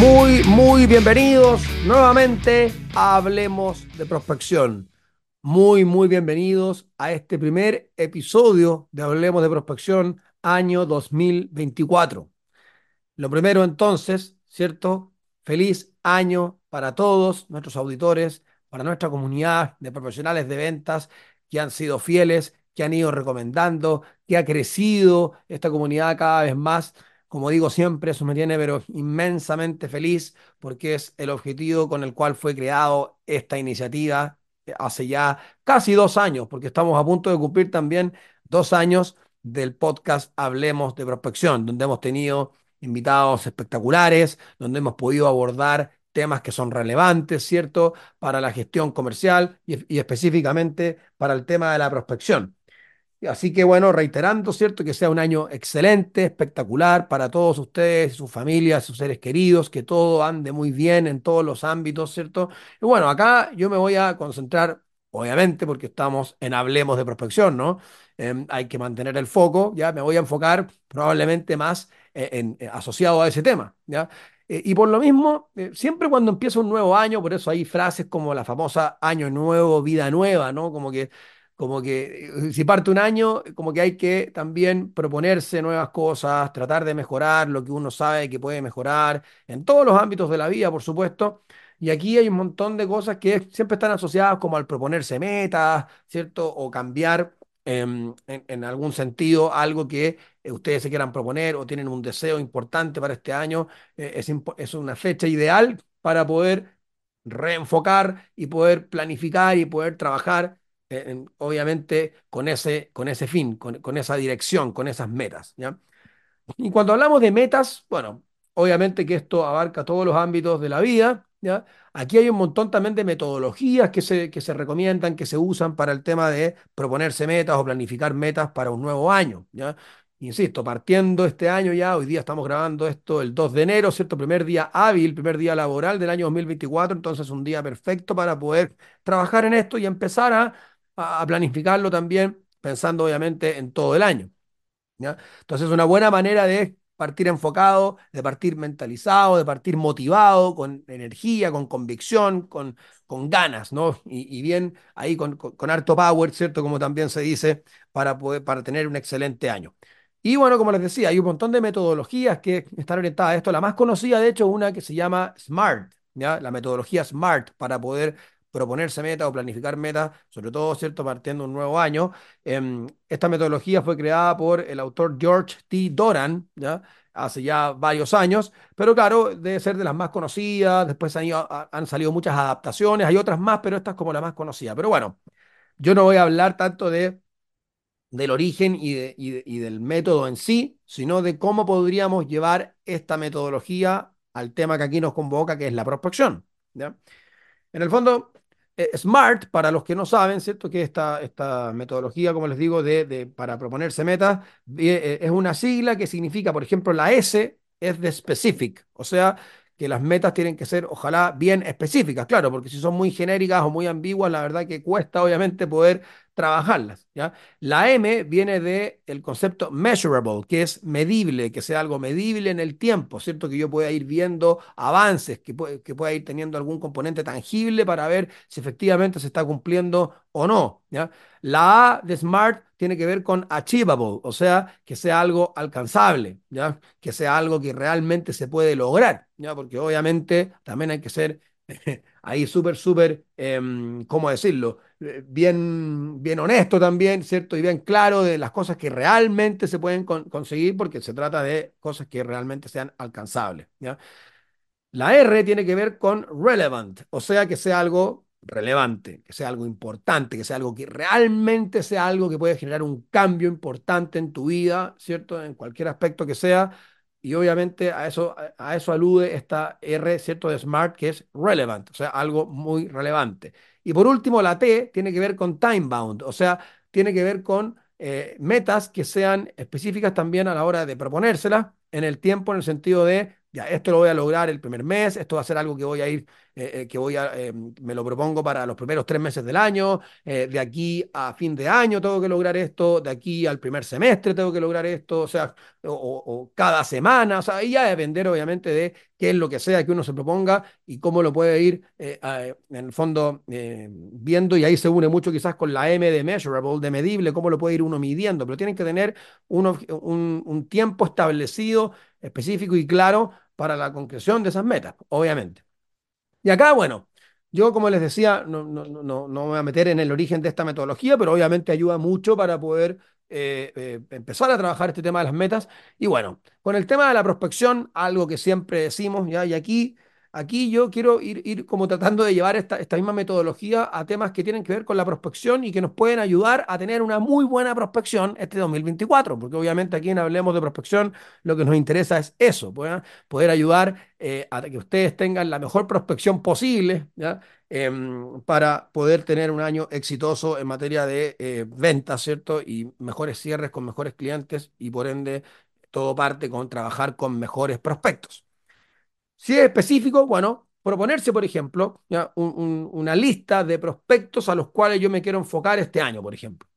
Muy, muy bienvenidos nuevamente a Hablemos de Prospección. Muy, muy bienvenidos a este primer episodio de Hablemos de Prospección año 2024. Lo primero entonces, ¿cierto? Feliz año para todos nuestros auditores, para nuestra comunidad de profesionales de ventas que han sido fieles, que han ido recomendando, que ha crecido esta comunidad cada vez más como digo siempre, eso me tiene pero inmensamente feliz porque es el objetivo con el cual fue creado esta iniciativa eh, hace ya casi dos años, porque estamos a punto de cumplir también dos años del podcast Hablemos de Prospección, donde hemos tenido invitados espectaculares, donde hemos podido abordar temas que son relevantes, ¿cierto?, para la gestión comercial y, y específicamente para el tema de la prospección. Así que bueno, reiterando, ¿cierto? Que sea un año excelente, espectacular para todos ustedes, sus familias, sus seres queridos, que todo ande muy bien en todos los ámbitos, ¿cierto? Y bueno, acá yo me voy a concentrar, obviamente, porque estamos en Hablemos de Prospección, ¿no? Em, hay que mantener el foco, ¿ya? Me voy a enfocar probablemente más eh, en, eh, asociado a ese tema, ¿ya? Eh, y por lo mismo, siempre cuando empieza un nuevo año, por eso hay frases como la famosa año nuevo, vida nueva, ¿no? Como que como que eh, si parte un año, como que hay que también proponerse nuevas cosas, tratar de mejorar lo que uno sabe que puede mejorar en todos los ámbitos de la vida, por supuesto. Y aquí hay un montón de cosas que siempre están asociadas como al proponerse metas, ¿cierto? O cambiar em, en, algún sentido algo que eh, ustedes se quieran proponer o tienen un deseo importante para este año. Eh, es, es una fecha ideal para poder reenfocar y poder planificar y poder trabajar obviamente con ese, con ese fin, con, esa dirección, con esas metas. ¿ya? Y cuando hablamos de metas, bueno, obviamente que esto abarca todos los ámbitos de la vida. ¿ya? Aquí hay un montón también de metodologías que se, que se recomiendan, que se usan para el tema de proponerse metas o planificar metas para un nuevo año. ¿ya? Insisto, partiendo este año ya, hoy día estamos grabando esto el 2 de enero, ¿cierto? Primer día hábil, primer día laboral del año 2024, entonces un día perfecto para poder trabajar en esto y empezar a a, planificarlo también, pensando obviamente en todo el año. ¿ya? Entonces, una buena manera de partir enfocado, de partir mentalizado, de partir motivado, con energía, con convicción, con, con ganas, ¿no? Y, bien ahí con, con, harto power, ¿cierto? Como también se dice, para, poder, para tener un excelente año. Y bueno, como les decía, hay un montón de metodologías que están orientadas a esto. La más conocida, de hecho, una que se llama SMART, ¿ya? La metodología SMART para poder proponerse metas o planificar metas, sobre todo, ¿cierto?, partiendo un nuevo año. Em, esta metodología fue creada por el autor George T. Doran, ¿ya? hace ya varios años, pero claro, debe ser de las más conocidas, después han, salido muchas adaptaciones, hay otras más, pero esta es como la más conocida. Pero bueno, yo no voy a hablar tanto de del origen y, y, del método en sí, sino de cómo podríamos llevar esta metodología al tema que aquí nos convoca, que es la prospección. ¿ya? En el fondo, SMART, para los que no saben, ¿cierto? Que esta, esta metodología, como les digo, de, para proponerse metas, eh, es una sigla que significa, por ejemplo, la S es de specific, o sea, que las metas tienen que ser, ojalá, bien específicas, claro, porque si son muy genéricas o muy ambiguas, la verdad que cuesta, obviamente, poder trabajarlas. ¿ya? La M viene del el concepto measurable, que es medible, que sea algo medible en el tiempo, ¿cierto? Que yo pueda ir viendo avances, que, que pueda ir teniendo algún componente tangible para ver si efectivamente se está cumpliendo o no. ¿ya? La A de SMART tiene que ver con achievable, o sea, que sea algo alcanzable, ¿ya? que sea algo que realmente se puede lograr, ¿ya? porque obviamente también hay que ser ahí súper, súper, em, ¿cómo decirlo? Eh, bien, bien honesto también, ¿cierto? Y bien claro de las cosas que realmente se pueden conseguir, porque se trata de cosas que realmente sean alcanzables. La R tiene que ver con relevant, o sea, que sea algo relevante, que sea algo importante, que sea algo que realmente sea algo que puede generar un cambio importante en tu vida, ¿cierto? En cualquier aspecto que sea. Y obviamente a eso, a eso alude esta R, ¿cierto? De Smart, que es relevant, o sea, algo muy relevante. Y por último, la T tiene que ver con time bound, o sea, tiene que ver con eh, metas que sean específicas también a la hora de proponérselas en el tiempo, en el sentido de ya, esto lo voy a lograr el primer mes, esto va a ser algo que voy a ir, eh, eh, que voy a, eh, me lo propongo para los primeros tres meses del año, de aquí a fin de año tengo que lograr esto, de aquí al primer semestre tengo que lograr esto, o sea, o, cada semana, o sea, ahí ya depender obviamente de qué es lo que sea que uno se proponga y cómo lo puede ir en el fondo viendo y ahí se une mucho quizás con la M de measurable, de medible, cómo lo puede ir uno midiendo, pero tienen que tener uno, un, un tiempo establecido específico y claro para la concreción de esas metas, obviamente. Y acá, bueno, yo como les decía, no, no, no, no me voy a meter en el origen de esta metodología, pero obviamente ayuda mucho para poder eh, eh, empezar a trabajar este tema de las metas. Y bueno, con el tema de la prospección, algo que siempre decimos, ¿ya? y aquí Aquí yo quiero ir, como tratando de llevar esta, misma metodología a temas que tienen que ver con la prospección y que nos pueden ayudar a tener una muy buena prospección este 2024, porque obviamente aquí en Hablemos de Prospección lo que nos interesa es eso, poder ayudar eh, a que ustedes tengan la mejor prospección posible. Em, para poder tener un año exitoso en materia de eh, ventas, ¿cierto? Y mejores cierres con mejores clientes y por ende todo parte con trabajar con mejores prospectos. Si es específico, bueno, proponerse, por ejemplo, una lista de prospectos a los cuales yo me quiero enfocar este año, por ejemplo.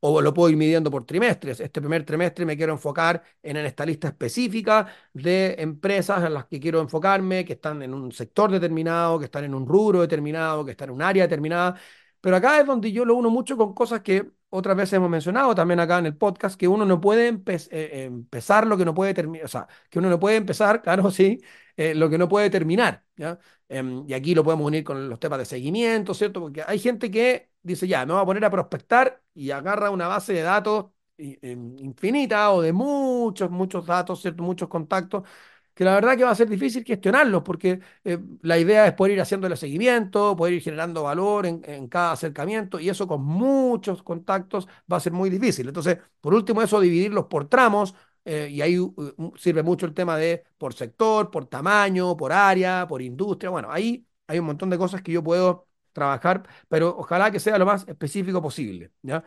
O lo puedo ir midiendo por trimestres. Este primer trimestre me quiero enfocar en, esta lista específica de empresas en las que quiero enfocarme, que están en un sector determinado, que están en un rubro determinado, que están en un área determinada. Pero acá es donde yo lo uno mucho con cosas que otras veces hemos mencionado también acá en el podcast, que uno no puede eh, empezar lo que no puede terminar, o sea, que uno no puede empezar, claro, sí, eh, lo que no puede terminar. ¿ya? Em, y aquí lo podemos unir con los temas de seguimiento, ¿cierto? Porque hay gente que dice, ya, me voy a poner a prospectar y agarra una base de datos em, infinita o de muchos, muchos datos, ¿cierto? Muchos contactos que la verdad que va a ser difícil gestionarlos, porque eh, la idea es poder ir haciéndole seguimiento, poder ir generando valor en, cada acercamiento, y eso con muchos contactos va a ser muy difícil. Entonces, por último, eso dividirlos por tramos, eh, y ahí sirve mucho el tema de por sector, por tamaño, por área, por industria. Bueno, ahí hay un montón de cosas que yo puedo trabajar, pero ojalá que sea lo más específico posible. ¿ya?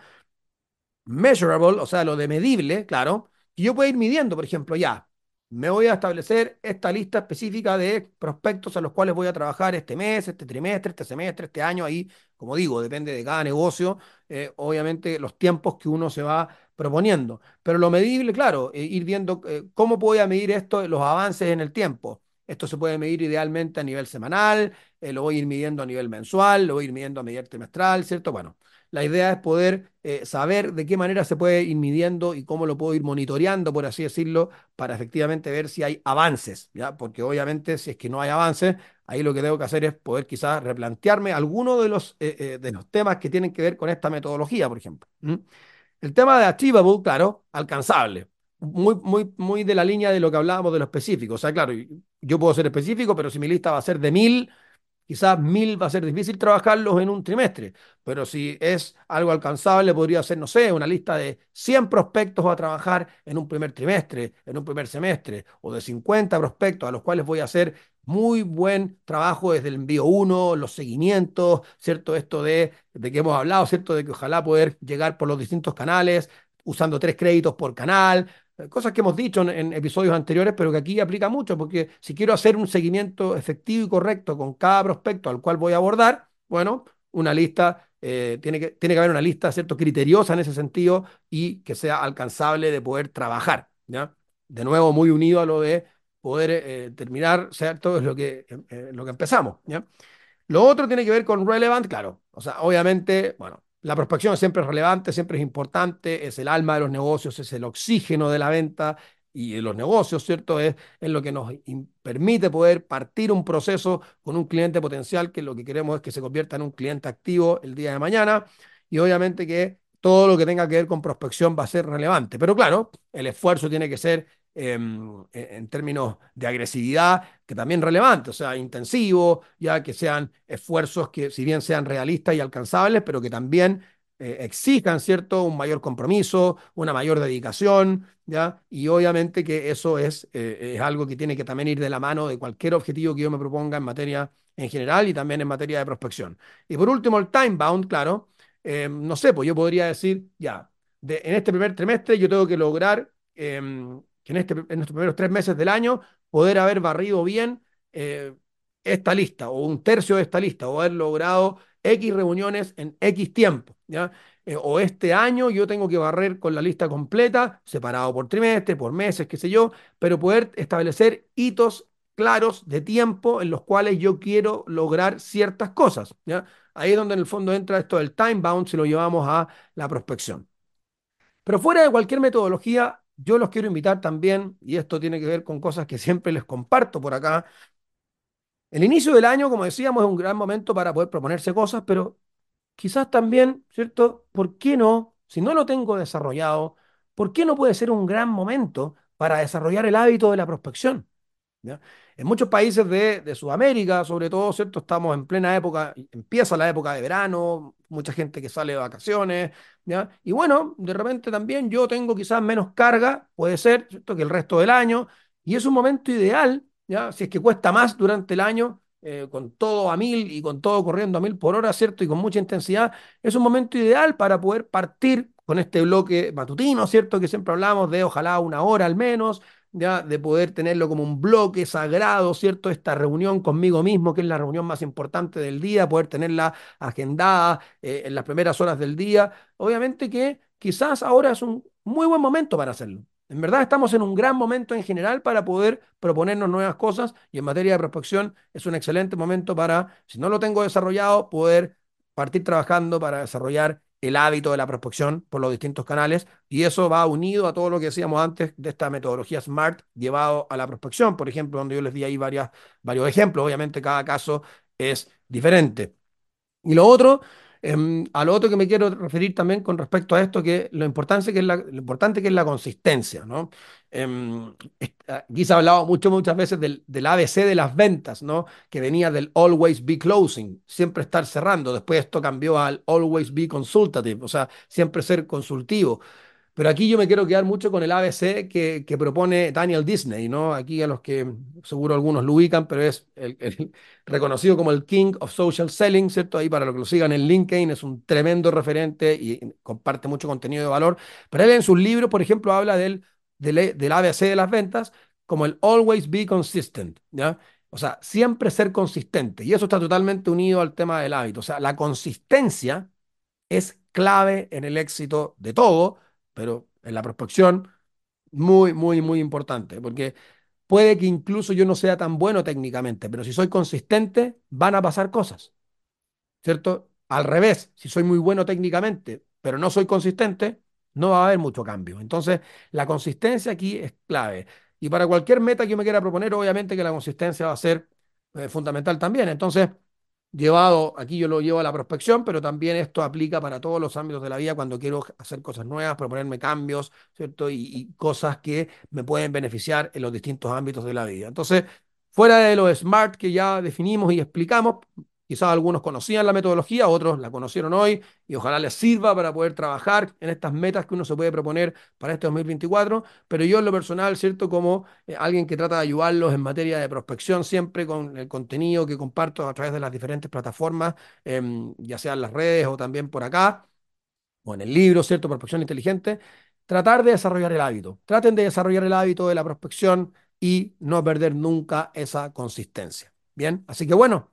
Measurable, o sea, lo de medible, claro, y yo puedo ir midiendo, por ejemplo, ya, me voy a establecer esta lista específica de prospectos a los cuales voy a trabajar este mes, este trimestre, este semestre, este año. Ahí, como digo, depende de cada negocio, eh, obviamente los tiempos que uno se va proponiendo. Pero lo medible, claro, eh, ir viendo eh, cómo voy a medir esto, los avances en el tiempo. Esto se puede medir idealmente a nivel semanal, lo voy a ir midiendo a nivel mensual, lo voy a ir midiendo a nivel trimestral, ¿cierto? Bueno, la idea es poder eh, saber de qué manera se puede ir midiendo y cómo lo puedo ir monitoreando, por así decirlo, para efectivamente ver si hay avances. Porque obviamente si es que no hay avances, ahí lo que tengo que hacer es poder quizás replantearme alguno de los, eh, eh, de los temas que tienen que ver con esta metodología, por ejemplo. El tema de achievable, claro, alcanzable. Muy, muy, muy de la línea de lo que hablábamos de lo específico. O sea, claro, yo puedo ser específico, pero si mi lista va a ser de mil, Quizás mil va a ser difícil trabajarlos en un trimestre, pero si es algo alcanzable, podría ser, no sé, una lista de 100 prospectos a trabajar en un primer trimestre, en un primer semestre, o de 50 prospectos a los cuales voy a hacer muy buen trabajo desde el envío 1, los seguimientos, ¿cierto? Esto de, de que hemos hablado, ¿cierto? De que ojalá poder llegar por los distintos canales, usando tres créditos por canal, cosas que hemos dicho en, episodios anteriores, pero que aquí aplica mucho, porque si quiero hacer un seguimiento efectivo y correcto con cada prospecto al cual voy a abordar, bueno, una lista, eh, tiene, que, tiene que haber una lista, ¿cierto?, criteriosa en ese sentido y que sea alcanzable de poder trabajar, ¿ya? De nuevo, muy unido a lo de poder eh, terminar, ¿cierto?, es lo que, eh, lo que empezamos, ¿ya? Lo otro tiene que ver con relevant, claro, o sea, obviamente, bueno, la prospección siempre es relevante, siempre es importante, es el alma de los negocios, es el oxígeno de la venta y de los negocios, ¿cierto? Es, es lo que nos permite poder partir un proceso con un cliente potencial que lo que queremos es que se convierta en un cliente activo el día de mañana y obviamente que todo lo que tenga que ver con prospección va a ser relevante. Pero claro, el esfuerzo tiene que ser em, e, en términos de agresividad, que también relevante, o sea, intensivo, ya que sean esfuerzos que si bien sean realistas y alcanzables, pero que también eh, exijan, ¿cierto?, un mayor compromiso, una mayor dedicación, ¿ya? Y obviamente que eso es, eh, es algo que tiene que también ir de la mano de cualquier objetivo que yo me proponga en materia en general y también en materia de prospección. Y por último, el time bound, claro, eh, no sé, pues yo podría decir, ya, en este primer trimestre yo tengo que lograr em, en, este, en estos primeros tres meses del año poder haber barrido bien eh, esta lista o un tercio de esta lista o haber logrado X reuniones en X tiempo, ¿ya? Eh, o este año yo tengo que barrer con la lista completa, separado por trimestre, por meses, qué sé yo, pero poder establecer hitos claros de tiempo en los cuales yo quiero lograr ciertas cosas, ¿ya? Ahí es donde en el fondo entra esto del time bound si lo llevamos a la prospección. Pero fuera de cualquier metodología, yo los quiero invitar también, y esto tiene que ver con cosas que siempre les comparto por acá. El inicio del año, como decíamos, es un gran momento para poder proponerse cosas, pero quizás también, ¿cierto? ¿Por qué no? Si no lo tengo desarrollado, ¿por qué no puede ser un gran momento para desarrollar el hábito de la prospección? En muchos países de, Sudamérica, sobre todo, ¿cierto? Estamos en plena época, empieza la época de verano, mucha gente que sale de vacaciones, ¿ya? Y bueno, de repente también yo tengo quizás menos carga, puede ser, ¿cierto? Que el resto del año, y es un momento ideal, ¿ya? Si es que cuesta más durante el año, eh, con todo a mil y con todo corriendo a mil por hora, ¿cierto? Y con mucha intensidad, es un momento ideal para poder partir con este bloque matutino, ¿cierto? Que siempre hablamos de ojalá una hora al menos, de poder tenerlo como un bloque sagrado, ¿cierto? Esta reunión conmigo mismo, que es la reunión más importante del día, poder tenerla agendada eh, en las primeras horas del día. Obviamente que quizás ahora es un muy buen momento para hacerlo. En verdad estamos en un gran momento en general para poder proponernos nuevas cosas y en materia de prospección es un excelente momento para, si no lo tengo desarrollado, poder partir trabajando para desarrollar el hábito de la prospección por los distintos canales y eso va unido a todo lo que decíamos antes de esta metodología SMART llevado a la prospección, por ejemplo, donde yo les di ahí varias, varios ejemplos, obviamente cada caso es diferente. Y lo otro, em, a lo otro que me quiero referir también con respecto a esto, que lo importante que es la, lo importante que es la consistencia, ¿no? Em, aquí se ha hablado mucho, muchas veces del, del, ABC de las ventas, ¿no? Que venía del always be closing, siempre estar cerrando. Después esto cambió al always be consultative, o sea, siempre ser consultivo. Pero aquí yo me quiero quedar mucho con el ABC que, propone Daniel Disney, ¿no? Aquí a los que seguro algunos lo ubican, pero es reconocido como el King of Social Selling, ¿cierto? Ahí para los que lo sigan en LinkedIn es un tremendo referente y comparte mucho contenido de valor. Pero él en sus libros, por ejemplo, habla del del, del ABC de las ventas como el always be consistent, ¿ya? O sea, siempre ser consistente. Y eso está totalmente unido al tema del hábito. O sea, la consistencia es clave en el éxito de todo, pero en la prospección muy, muy, muy importante, porque puede que incluso yo no sea tan bueno técnicamente, pero si soy consistente, van a pasar cosas, ¿cierto? Al revés, si soy muy bueno técnicamente, pero no soy consistente, no va a haber mucho cambio. Entonces, la consistencia aquí es clave. Y para cualquier meta que yo me quiera proponer, obviamente que la consistencia va a ser eh, fundamental también. Entonces, llevado, aquí yo lo llevo a la prospección, pero también esto aplica para todos los ámbitos de la vida cuando quiero hacer cosas nuevas, proponerme cambios, ¿cierto? Y, cosas que me pueden beneficiar en los distintos ámbitos de la vida. Entonces, fuera de lo SMART que ya definimos y explicamos, Quizás algunos conocían la metodología, otros la conocieron hoy y ojalá les sirva para poder trabajar en estas metas que uno se puede proponer para este 2024. Pero yo en lo personal, ¿cierto? Como eh, alguien que trata de ayudarlos en materia de prospección siempre con el contenido que comparto a través de las diferentes plataformas, em, ya sea en las redes o también por acá, o en el libro, ¿cierto? Prospección inteligente. Tratar de desarrollar el hábito. Traten de desarrollar el hábito de la prospección y no perder nunca esa consistencia. Bien, así que bueno.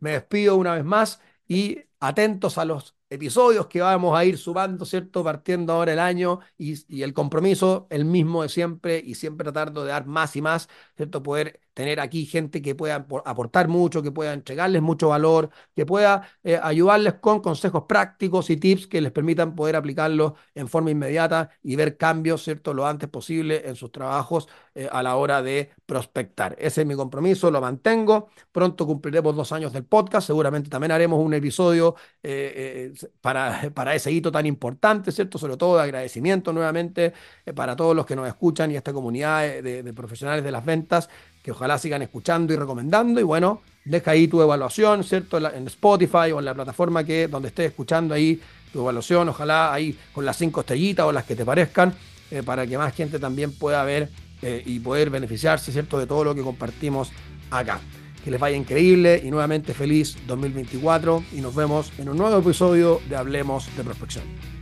Me despido una vez más y atentos a los episodios que vamos a ir sumando, ¿cierto? Partiendo ahora el año y, el compromiso, el mismo de siempre y siempre tratando de dar más y más, ¿cierto? Poder tener aquí gente que pueda aportar mucho, que pueda entregarles mucho valor, que pueda eh, ayudarles con consejos prácticos y tips que les permitan poder aplicarlos en forma inmediata y ver cambios, ¿cierto? Lo antes posible en sus trabajos eh, a la hora de prospectar. Ese es mi compromiso, lo mantengo. Pronto cumpliremos dos años del podcast, seguramente también haremos un episodio eh, para, para ese hito tan importante, ¿cierto? Sobre todo de agradecimiento nuevamente para todos los que nos escuchan y esta comunidad de, de profesionales de las ventas que ojalá sigan escuchando y recomendando. Y bueno, deja ahí tu evaluación, ¿cierto? En Spotify o en la plataforma que donde estés escuchando ahí tu evaluación, ojalá ahí con las cinco estrellitas o las que te parezcan, eh, para que más gente también pueda ver eh, y poder beneficiarse, ¿cierto? De todo lo que compartimos acá. Que les vaya increíble y nuevamente feliz 2024 y nos vemos en un nuevo episodio de Hablemos de Prospección.